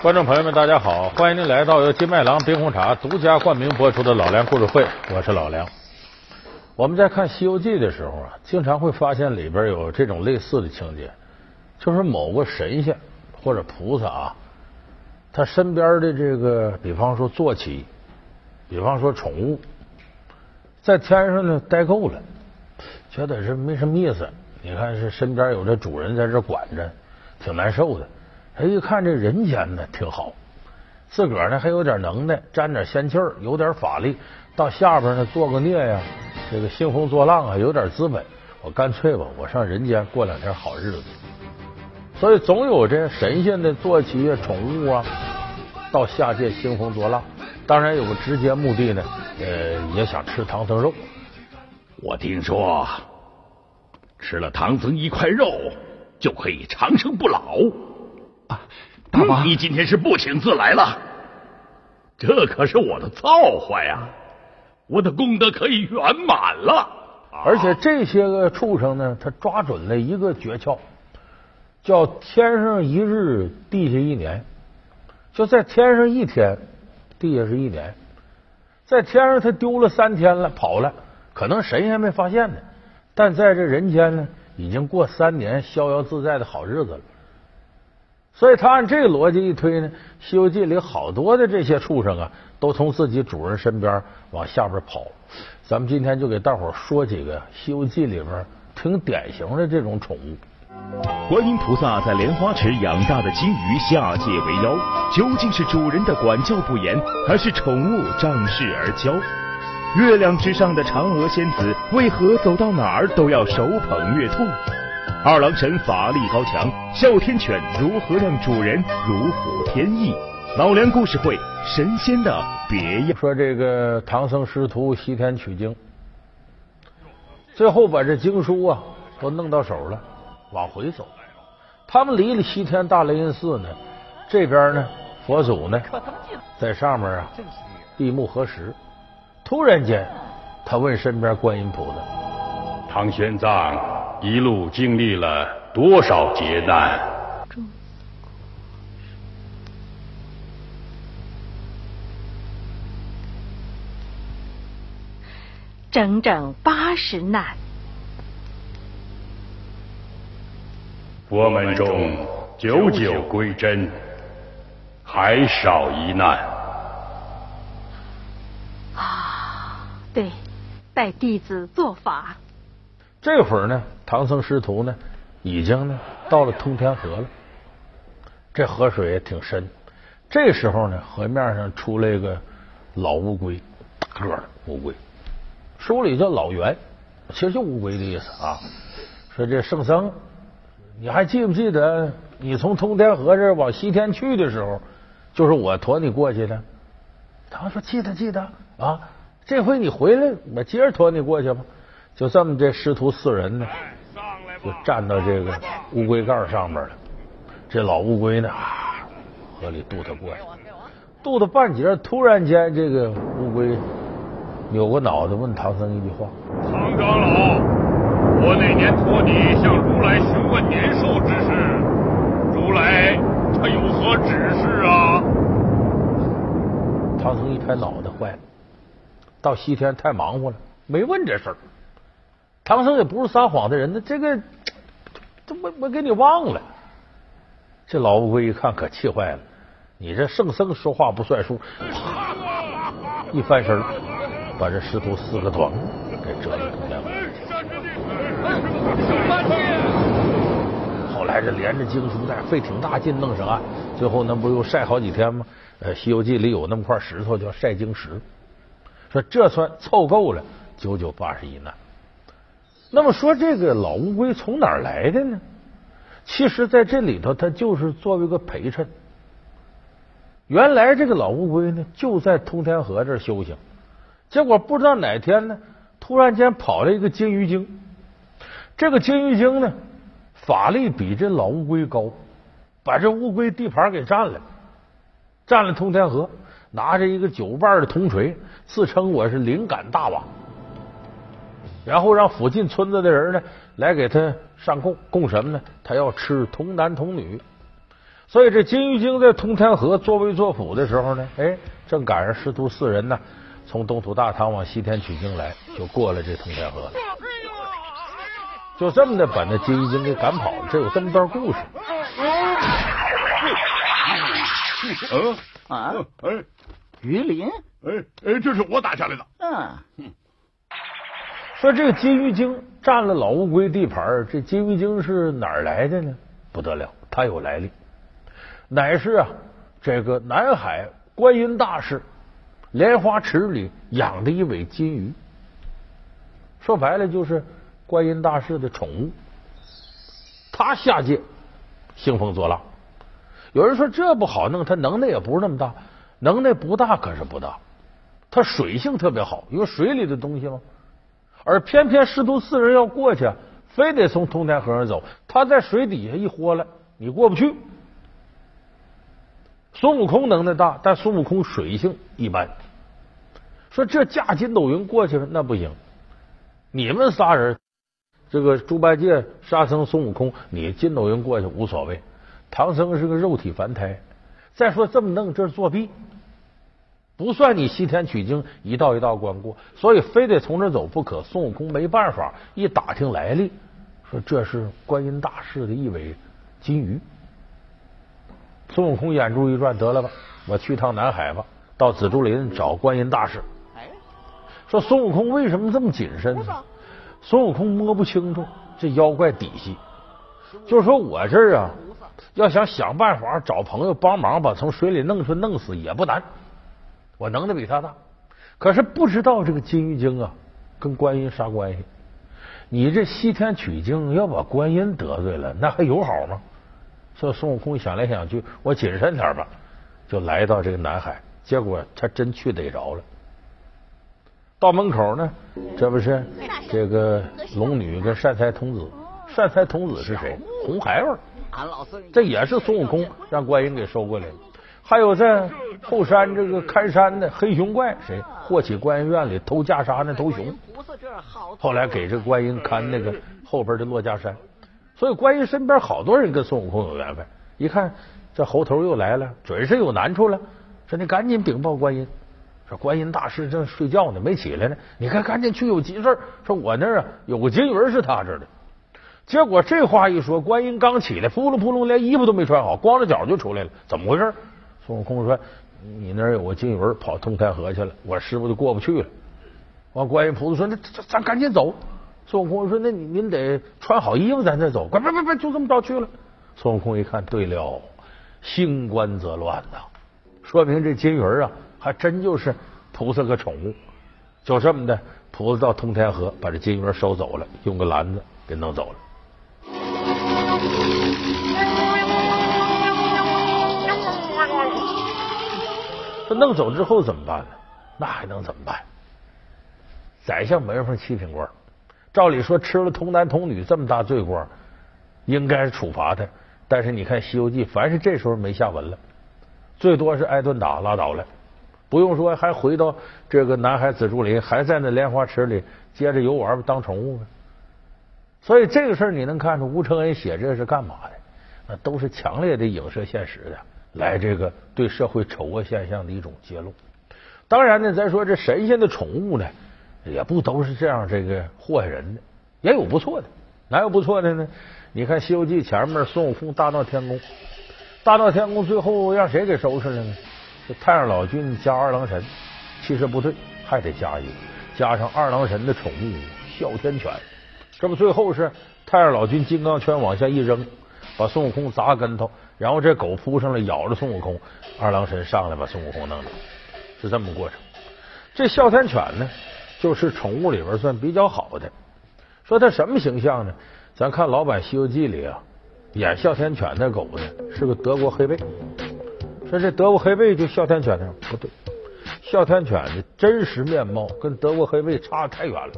观众朋友们，大家好！欢迎您来到由金麦郎冰红茶独家冠名播出的《老梁故事会》，我是老梁。我们在看《西游记》的时候啊，经常会发现里边有这种类似的情节，就是某个神仙或者菩萨啊，他身边的这个，比方说坐骑，比方说宠物，在天上呢待够了，觉得是没什么意思。你看，是身边有这主人在这管着，挺难受的。他一看这人间呢挺好，自个儿呢还有点能耐，沾点仙气儿，有点法力，到下边呢做个孽呀，这个兴风作浪啊，有点资本，我干脆吧，我上人间过两天好日子。所以总有这神仙的坐骑啊、宠物啊，到下界兴风作浪。当然有个直接目的呢，呃，也想吃唐僧肉。我听说吃了唐僧一块肉就可以长生不老。啊，大王，你今天是不请自来了？这可是我的造化呀！我的功德可以圆满了。而且这些个畜生呢，他抓准了一个诀窍，叫天上一日，地下一年。就在天上一天，地下是一年。在天上他丢了三天了，跑了，可能神仙没发现呢。但在这人间呢，已经过三年逍遥自在的好日子了。所以他按这个逻辑一推呢，《西游记》里好多的这些畜生啊，都从自己主人身边往下边跑。咱们今天就给大伙说几个《西游记》里边挺典型的这种宠物。观音菩萨在莲花池养大的金鱼下界为妖，究竟是主人的管教不严，还是宠物仗势而骄？月亮之上的嫦娥仙子为何走到哪儿都要手捧月兔？二郎神法力高强，哮天犬如何让主人如虎添翼？老梁故事会，神仙的别样。说这个唐僧师徒西天取经，最后把这经书啊都弄到手了，往回走。他们离了西天大雷音寺呢，这边呢佛祖呢在上面啊闭目合十。突然间，他问身边观音菩萨：“唐玄奘。”一路经历了多少劫难？整整八十难。佛门中九九归真，还少一难。啊，对，带弟子做法。这会儿呢，唐僧师徒呢，已经呢到了通天河了。这河水也挺深。这时候呢，河面上出来一个老乌龟，个儿乌龟，书里叫老猿，其实就乌龟的意思啊。说这圣僧，你还记不记得你从通天河这往西天去的时候，就是我驮你过去的？他说记得记得啊，这回你回来，我接着驮你过去吧。就这么，这师徒四人呢，就站到这个乌龟盖上面了。这老乌龟呢，啊，河里渡他过去，渡到半截，突然间，这个乌龟扭过脑袋问唐僧一句话：“唐长老，我那年托你向如来询问年寿之事，如来他有何指示啊？”唐僧一拍脑袋，坏了，到西天太忙活了，没问这事儿。唐僧也不是撒谎的人，那这个这我我给你忘了。这老乌龟一看，可气坏了。你这圣僧说话不算数，啪一翻身，把这师徒四个团给折了通天后来这连着经书带费挺大劲弄上岸，最后那不又晒好几天吗？《西游记》里有那么块石头叫晒经石，说这算凑够了九九八十一难。那么说，这个老乌龟从哪儿来的呢？其实，在这里头，它就是作为一个陪衬。原来这个老乌龟呢，就在通天河这儿修行。结果不知道哪天呢，突然间跑了一个金鱼精。这个金鱼精呢，法力比这老乌龟高，把这乌龟地盘给占了，占了通天河，拿着一个九瓣的铜锤，自称我是灵感大王。然后让附近村子的人呢来给他上供，供什么呢？他要吃童男童女。所以这金玉京在通天河作威作福的时候呢，哎，正赶上师徒四人呢从东土大唐往西天取经来，就过了这通天河了。就这么的把那金玉京给赶跑了。这有这么段故事。嗯啊，哎鱼鳞，哎哎，这是我打下来的。嗯，说这个金鱼精占了老乌龟地盘，这金鱼精是哪儿来的呢？不得了，它有来历，乃是啊这个南海观音大士莲花池里养的一尾金鱼。说白了就是观音大士的宠物。他下界兴风作浪，有人说这不好弄，他能耐也不是那么大，能耐不大可是不大，他水性特别好，因为水里的东西嘛。而偏偏师徒四人要过去，非得从通天河上走。他在水底下一豁了，你过不去。孙悟空能耐大，但孙悟空水性一般。说这架筋斗云过去了那不行，你们仨人，这个猪八戒、沙僧、孙悟空，你筋斗云过去无所谓。唐僧是个肉体凡胎，再说这么弄，这是作弊。不算你西天取经一道一道关过，所以非得从这走不可。孙悟空没办法，一打听来历，说这是观音大士的一尾金鱼。孙悟空眼珠一转，得了吧，我去趟南海吧，到紫竹林找观音大士。哎，说孙悟空为什么这么谨慎呢？孙悟空摸不清楚这妖怪底细，就是说我这儿啊，要想想办法找朋友帮忙把从水里弄出弄死也不难。我能耐比他大，可是不知道这个金玉京啊跟观音啥关系？你这西天取经要把观音得罪了，那还有好吗？所以孙悟空想来想去，我谨慎点吧，就来到这个南海。结果他真去逮着了。到门口呢，这不是这个龙女跟善财童子？善财童子是谁？红孩儿，这也是孙悟空让观音给收过来的。还有在后山这个看山的黑熊怪，谁？霍启观音院里偷袈裟那头熊，后来给这观音看那个后边的落家山。所以观音身边好多人跟孙悟空有缘分。一看这猴头又来了，准是有难处了。说你赶紧禀报观音，说观音大师正睡觉呢，没起来呢。你看赶紧去有急事说我那儿啊有个金鱼是他这儿的。结果这话一说，观音刚起来，扑棱扑棱，连衣服都没穿好，光着脚就出来了。怎么回事？孙悟空说：“你那儿有个金鱼跑通天河去了，我师傅就过不去了。”完，观音菩萨说：“那咱赶紧走。”孙悟空说：“那你您得穿好衣服，咱再走。”快别别别，就这么着去了。孙悟空一看，对了，兴官则乱呐，说明这金鱼啊，还真就是菩萨个宠物。就这么的，菩萨到通天河把这金鱼收走了，用个篮子给弄走了。他弄走之后怎么办呢？那还能怎么办？宰相门缝七品官，照理说吃了童男童女这么大罪过，应该处罚他。但是你看《西游记》，凡是这时候没下文了，最多是挨顿打拉倒了，不用说还回到这个南海紫竹林，还在那莲花池里接着游玩当宠物呗。所以这个事儿你能看出吴承恩写这是干嘛的？那都是强烈的影射现实的。来，这个对社会丑恶现象的一种揭露。当然呢，咱说这神仙的宠物呢，也不都是这样这个祸害人的，也有不错的。哪有不错的呢？你看《西游记》前面孙悟空大闹天宫，大闹天宫最后让谁给收拾了呢？这太上老君加二郎神，其实不对，还得加一个，加上二郎神的宠物哮天犬。这不最后是太上老君金刚圈往下一扔，把孙悟空砸跟头。然后这狗扑上来咬着孙悟空，二郎神上来把孙悟空弄走，是这么过程。这哮天犬呢，就是宠物里边算比较好的。说它什么形象呢？咱看老版《西游记》里啊，演哮天犬那狗呢是个德国黑背。说这德国黑背就哮天犬呢不对，哮天犬的真实面貌跟德国黑背差太远了。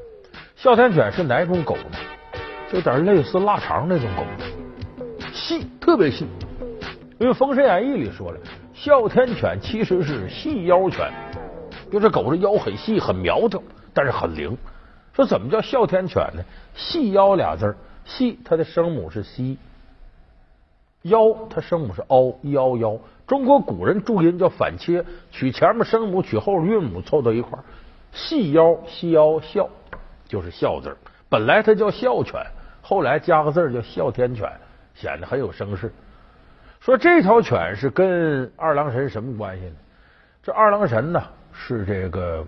哮天犬是哪种狗呢？就有点类似腊肠那种狗，细，特别细。因为《封神演义》里说了，哮天犬其实是细腰犬，就这狗的腰很细很苗条，但是很灵。说怎么叫哮天犬呢？细腰俩字儿，细它的声母是西，腰，它声母是凹，一凹腰。中国古人注音叫反切，取前面声母，取后面韵母凑到一块儿，细腰细腰孝，就是孝字儿。本来它叫哮犬，后来加个字儿叫哮天犬，显得很有声势。说这条犬是跟二郎神什么关系呢？这二郎神呢是这个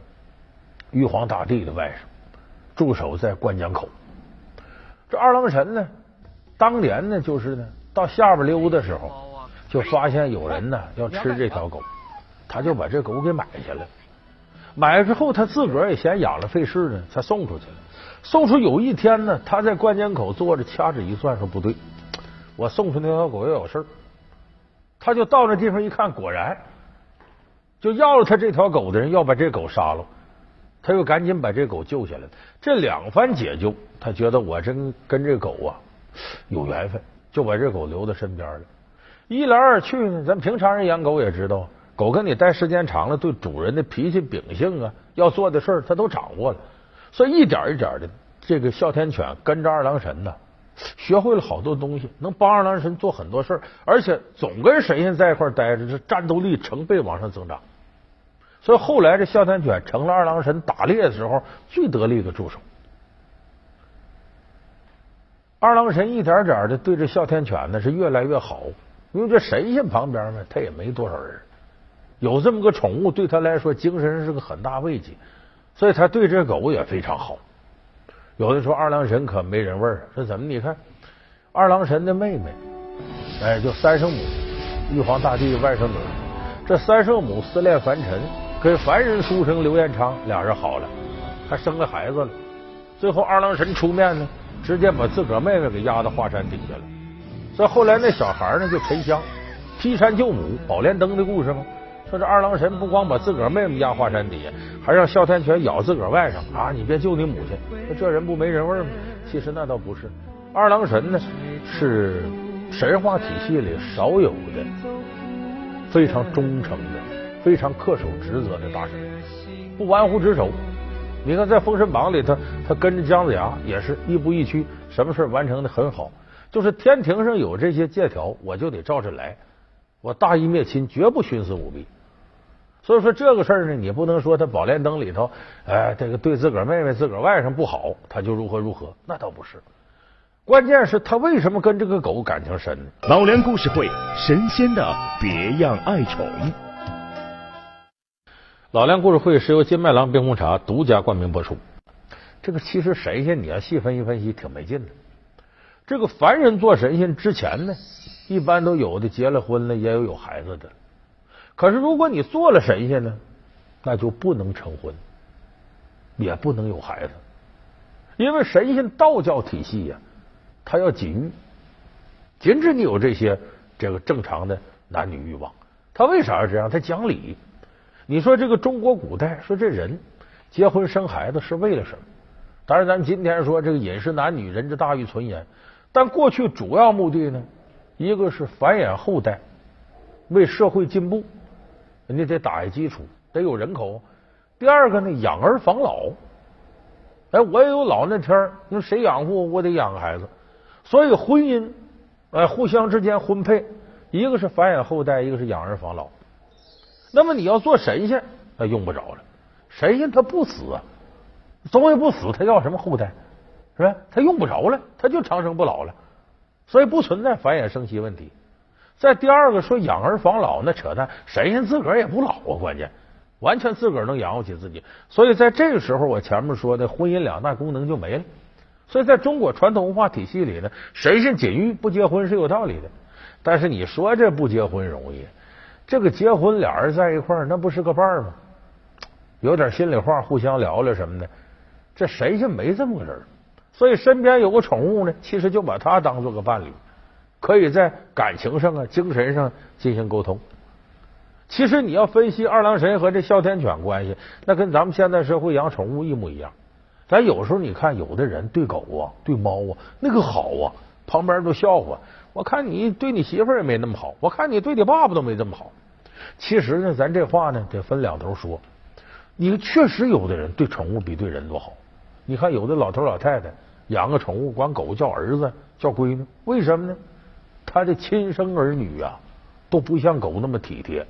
玉皇大帝的外甥，驻守在关江口。这二郎神呢，当年呢就是呢到下边溜的时候，就发现有人呢要吃这条狗，他就把这狗给买下来。买了之后他自个儿也嫌养了费事呢，才送出去了。送出有一天呢，他在关江口坐着掐指一算，说不对，我送出那条狗要有事儿。他就到那地方一看，果然就要了他这条狗的人要把这狗杀了，他又赶紧把这狗救下来。这两番解救，他觉得我真跟这狗啊有缘分，就把这狗留在身边了。一来二去呢，咱平常人养狗也知道，狗跟你待时间长了，对主人的脾气秉性啊，要做的事，他都掌握了。所以一点一点的，这个哮天犬跟着二郎神呢。学会了好多东西，能帮二郎神做很多事儿，而且总跟神仙在一块待着，这战斗力成倍往上增长。所以后来这哮天犬成了二郎神打猎的时候最得力的助手。二郎神一点点的对这哮天犬呢是越来越好，因为这神仙旁边呢他也没多少人，有这么个宠物对他来说精神是个很大慰藉，所以他对这狗也非常好。有的说二郎神可没人味儿，说怎么？你看二郎神的妹妹，哎，就三圣母，玉皇大帝外甥女。这三圣母思恋凡尘，跟凡人书生刘彦昌俩人好了，还生了孩子了。最后二郎神出面呢，直接把自个儿妹妹给压到华山底下了。所以后来那小孩呢，就沉香，劈山救母，宝莲灯的故事吗？说这二郎神不光把自个儿妹妹压华山底下，还让哮天犬咬自个儿外甥啊！你别救你母亲，那这人不没人味吗？其实那倒不是，二郎神呢是神话体系里少有的非常忠诚的、非常恪守职责的大神，不玩忽职守。你看在《封神榜》里，他他跟着姜子牙也是亦步亦趋，什么事完成的很好。就是天庭上有这些借条，我就得照着来，我大义灭亲，绝不徇私舞弊。所以说这个事儿呢，你不能说他宝莲灯里头，哎，这个对自个儿妹妹、自个儿外甥不好，他就如何如何，那倒不是。关键是他为什么跟这个狗感情深呢？老梁故事会，神仙的别样爱宠。老梁故事会是由金麦郎冰红茶独家冠名播出。这个其实神仙你要细分析分析，挺没劲的。这个凡人做神仙之前呢，一般都有的结了婚了，也有有孩子的。可是，如果你做了神仙呢，那就不能成婚，也不能有孩子，因为神仙道教体系呀，他要禁欲，禁止你有这些这个正常的男女欲望。他为啥要这样？他讲理。你说这个中国古代说这人结婚生孩子是为了什么？当然，咱今天说这个饮食男女，人之大欲存焉。但过去主要目的呢，一个是繁衍后代，为社会进步。你得打下基础，得有人口。第二个呢，养儿防老。哎，我也有老那天儿，那谁养活我？得养个孩子。所以婚姻，哎，互相之间婚配，一个是繁衍后代，一个是养儿防老。那么你要做神仙，那用不着了。神仙他不死啊，总也不死，他要什么后代？是吧？他用不着了，他就长生不老了，所以不存在繁衍生息问题。再第二个说养儿防老，那扯淡，神仙自个儿也不老啊，关键完全自个儿能养活起自己。所以在这个时候，我前面说的婚姻两大功能就没了。所以在中国传统文化体系里呢，神仙禁欲不结婚是有道理的。但是你说这不结婚容易，这个结婚俩人在一块儿，那不是个伴儿吗？有点心里话，互相聊聊什么的。这神仙没这么个人，所以身边有个宠物呢，其实就把它当做个伴侣。可以在感情上啊、精神上进行沟通。其实你要分析二郎神和这哮天犬关系，那跟咱们现在社会养宠物一模一样。咱有时候你看，有的人对狗啊、对猫啊那个好啊，旁边都笑话。我看你对你媳妇儿也没那么好，我看你对你爸爸都没这么好。其实呢，咱这话呢得分两头说。你确实有的人对宠物比对人都好。你看有的老头老太太养个宠物，管狗叫儿子叫闺女，为什么呢？他的亲生儿女啊都不像狗那么体贴，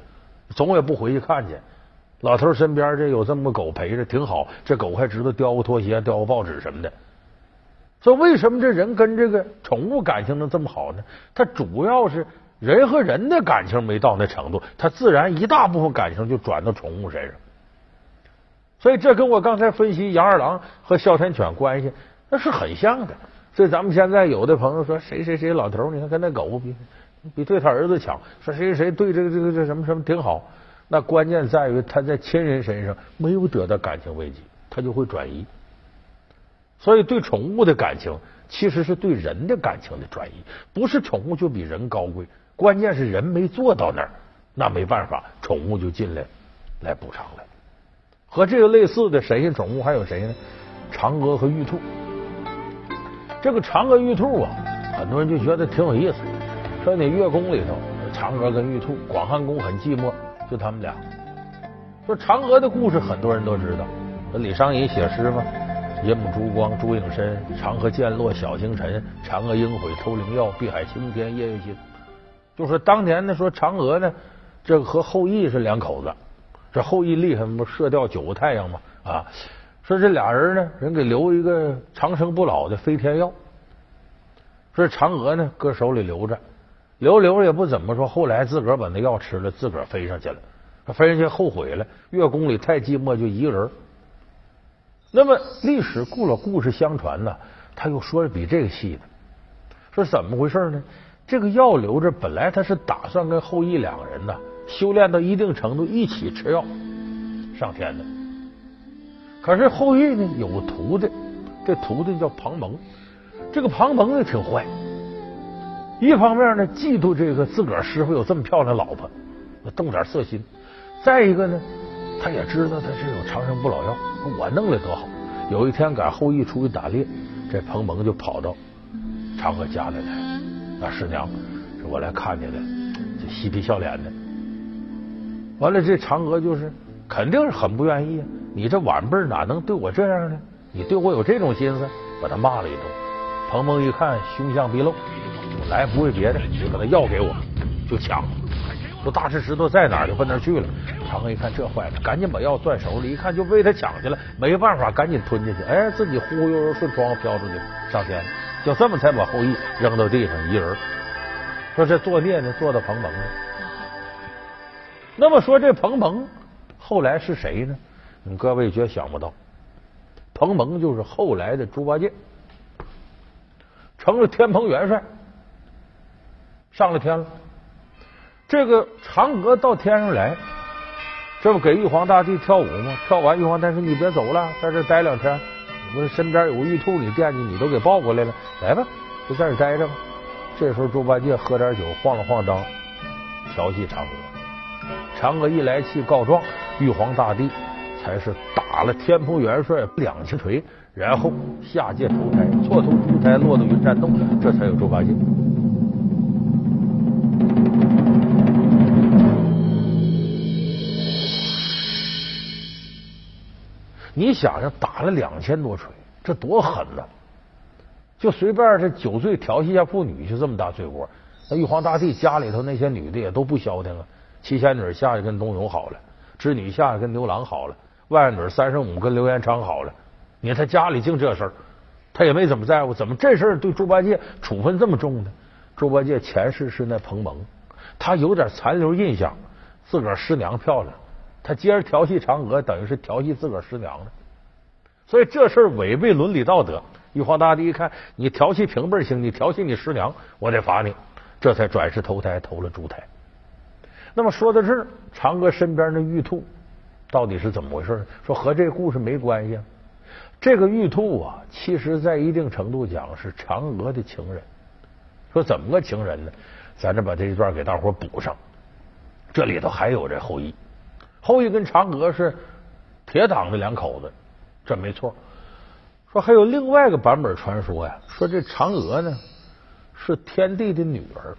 总也不回去看去。老头身边这有这么个狗陪着，挺好。这狗还知道叼个拖鞋、叼个报纸什么的。所以，为什么这人跟这个宠物感情能这么好呢？他主要是人和人的感情没到那程度，他自然一大部分感情就转到宠物身上。所以，这跟我刚才分析杨二郎和哮天犬关系那是很像的。所以，咱们现在有的朋友说谁谁谁老头，你看跟那狗比，比对他儿子强。说谁谁谁对这个这个这什么什么挺好。那关键在于他在亲人身上没有得到感情慰藉，他就会转移。所以对宠物的感情其实是对人的感情的转移，不是宠物就比人高贵，关键是人没做到那儿，那没办法，宠物就进来来补偿了。和这个类似的神仙宠物还有谁呢？嫦娥和玉兔。这个嫦娥玉兔啊，很多人就觉得挺有意思，说你月宫里头，嫦娥跟玉兔，广寒宫很寂寞。就他们俩，说嫦娥的故事很多人都知道。李商隐写诗嘛，“银幕珠光珠影深，长河渐落晓星沉。嫦娥应悔偷灵药，碧海青天夜月心。”就说当年呢，说嫦娥呢，这个和后羿是两口子，这后羿厉害不射掉九个太阳嘛啊？说这俩人呢，人给留一个长生不老的飞天药，说嫦娥呢，搁手里留着。留留也不怎么说，后来自个儿把那药吃了，自个儿飞上去了。飞上去后悔了，月宫里太寂寞，就一个人。那么历史故老故事相传呢，他又说的比这个细的，说怎么回事呢？这个药留着，本来他是打算跟后羿两个人呢修炼到一定程度一起吃药上天的。可是后羿呢有个徒弟，这徒弟叫庞蒙，这个庞蒙呢挺坏。一方面呢，嫉妒这个自个儿师傅有这么漂亮老婆，动点色心；再一个呢，他也知道他是有长生不老药，我弄的多好。有一天赶后羿出去打猎，这庞蒙就跑到嫦娥家里来，那师娘，我来看你了，就嬉皮笑脸的。完了，这嫦娥就是肯定是很不愿意啊！你这晚辈哪能对我这样呢？你对我有这种心思，把他骂了一顿。彭彭一看，凶相毕露。来不为别的，就把那药给我，就抢。说大石石头在哪儿，就奔那去了。嫦娥一看这坏了，赶紧把药攥手里，一看就被他抢去了，没办法，赶紧吞进去。哎，自己忽忽悠悠顺窗户飘出去上天了，就这么才把后羿扔到地上一人。说这作孽呢，做到彭彭呢。那么说这彭彭后来是谁呢？你各位绝想不到，彭蒙就是后来的猪八戒，成了天蓬元帅。上了天了，这个嫦娥到天上来，这不给玉皇大帝跳舞吗？跳完，玉皇大帝说：“你别走了，在这待两天。我们身边有个玉兔，你惦记，你都给抱过来了。来吧，就在这待着吧。”这时候，猪八戒喝点酒，晃了晃裆，调戏嫦娥。嫦娥一来气告状，玉皇大帝才是打了天蓬元帅两千锤，然后下界投胎，错投投胎，落到云山洞，这才有猪八戒。你想想，打了两千多锤，这多狠呐！就随便这酒醉调戏一下妇女，就这么大罪过。那玉皇大帝家里头那些女的也都不消停啊，七仙女下去跟东涌好了，织女下去跟牛郎好了，外甥女三圣母跟刘延昌好了。你看他家里净这事儿，他也没怎么在乎。怎么这事儿对猪八戒处分这么重呢？猪八戒前世是那彭蒙，他有点残留印象，自个儿师娘漂亮。他接着调戏嫦娥，等于是调戏自个儿师娘了，所以这事违背伦理道德。玉皇大帝一看，你调戏平辈行，你调戏你师娘，我得罚你，这才转世投胎投了猪胎。那么说到这儿，嫦娥身边的玉兔到底是怎么回事？说和这故事没关系。啊这个玉兔啊，其实在一定程度讲是嫦娥的情人。说怎么个情人呢？咱这把这一段给大伙补上。这里头还有这后羿。后羿跟嫦娥是铁党的两口子，这没错。说还有另外一个版本传说呀，说这嫦娥呢是天帝的女儿。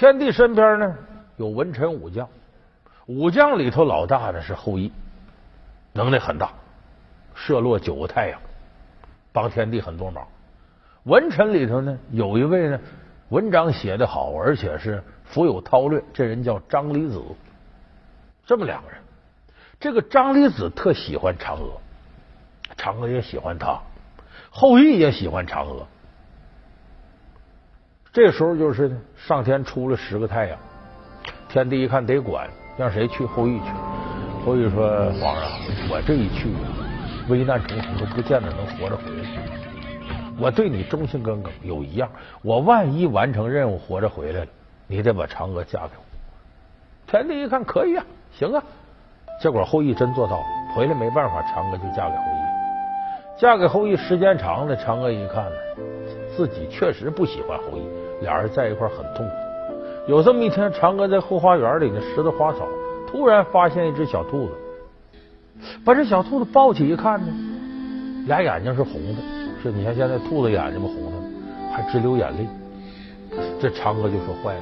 天帝身边呢有文臣武将，武将里头老大的是后羿，能耐很大，射落九个太阳，帮天帝很多忙。文臣里头呢有一位呢文章写得好，而且是富有韬略。这人叫张离子，这么两个人。这个张离子特喜欢嫦娥，嫦娥也喜欢他，后羿也喜欢嫦娥。这时候就是上天出了十个太阳，天帝一看得管，让谁去？后羿去。后羿说：“皇上，我这一去，危难重重，都不见得能活着回来。我对你忠心耿耿，有一样，我万一完成任务活着回来了，你得把嫦娥嫁给我。”天帝一看，可以啊，行啊。结果后羿真做到了，回来没办法，嫦娥就嫁给后羿。嫁给后羿时间长了，嫦娥一看呢，自己确实不喜欢后羿，俩人在一块很痛苦。有这么一天，嫦娥在后花园里呢，拾掇花草。突然发现一只小兔子，把这小兔子抱起一看呢，俩眼睛是红的，是你看现在兔子眼睛不红的，还直流眼泪。这嫦娥就说坏了，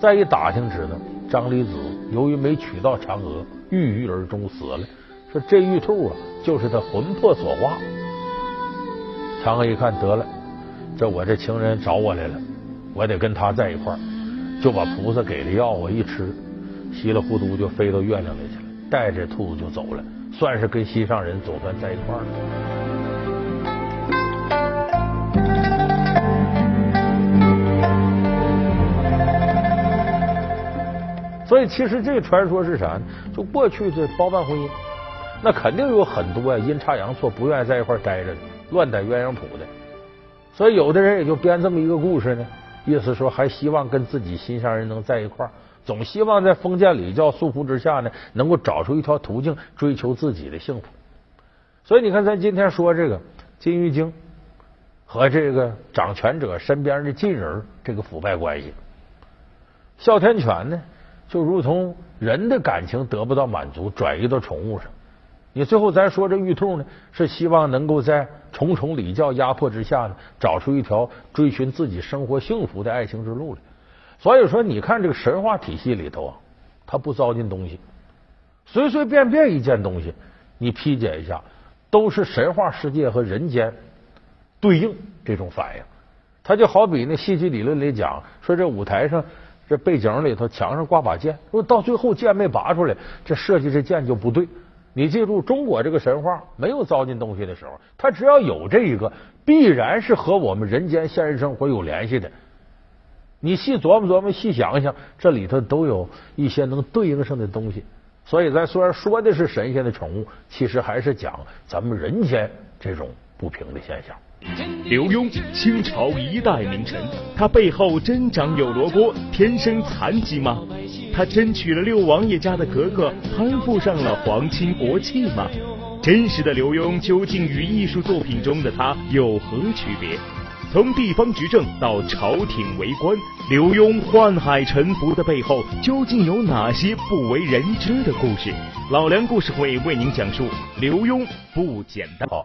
再一打听知道，张离子由于没娶到嫦娥，郁郁而终死了。说这玉兔啊，就是他魂魄所化。嫦娥一看得了，这我这情人找我来了，我得跟他在一块儿，就把菩萨给的药我一吃。稀里糊涂就飞到月亮里去了，带着兔子就走了，算是跟心上人总算在一块儿了。所以，其实这个传说是啥呢？就过去这包办婚姻，那肯定有很多呀阴差阳错不愿意在一块儿待着的，乱逮鸳鸯谱的。所以，有的人也就编这么一个故事呢，意思说还希望跟自己心上人能在一块儿。总希望在封建礼教束缚之下呢，能够找出一条途径追求自己的幸福。所以你看，咱今天说这个金玉京和这个掌权者身边的近人这个腐败关系，哮天犬呢，就如同人的感情得不到满足，转移到宠物上。你最后咱说这玉兔呢，是希望能够在重重礼教压迫之下呢，找出一条追寻自己生活幸福的爱情之路来。所以说，你看这个神话体系里头啊，它不糟践东西，随随便便一件东西，你批解一下，都是神话世界和人间对应这种反应。它就好比那戏剧理论里讲，说这舞台上这背景里头墙上挂把剑，如果到最后剑没拔出来，这设计这剑就不对。你记住，中国这个神话没有糟践东西的时候，它只要有这一个，必然是和我们人间现实生活有联系的。你细琢磨琢磨，细想想，这里头都有一些能对应上的东西。所以，咱虽然说的是神仙的宠物，其实还是讲咱们人间这种不平的现象。刘墉，清朝一代名臣，他背后真长有罗锅，天生残疾吗？他真娶了六王爷家的格格，攀附上了皇亲国戚吗？真实的刘墉究竟与艺术作品中的他有何区别？从地方执政到朝廷为官，刘墉宦海沉浮的背后究竟有哪些不为人知的故事？老梁故事会为您讲述刘墉不简单哦。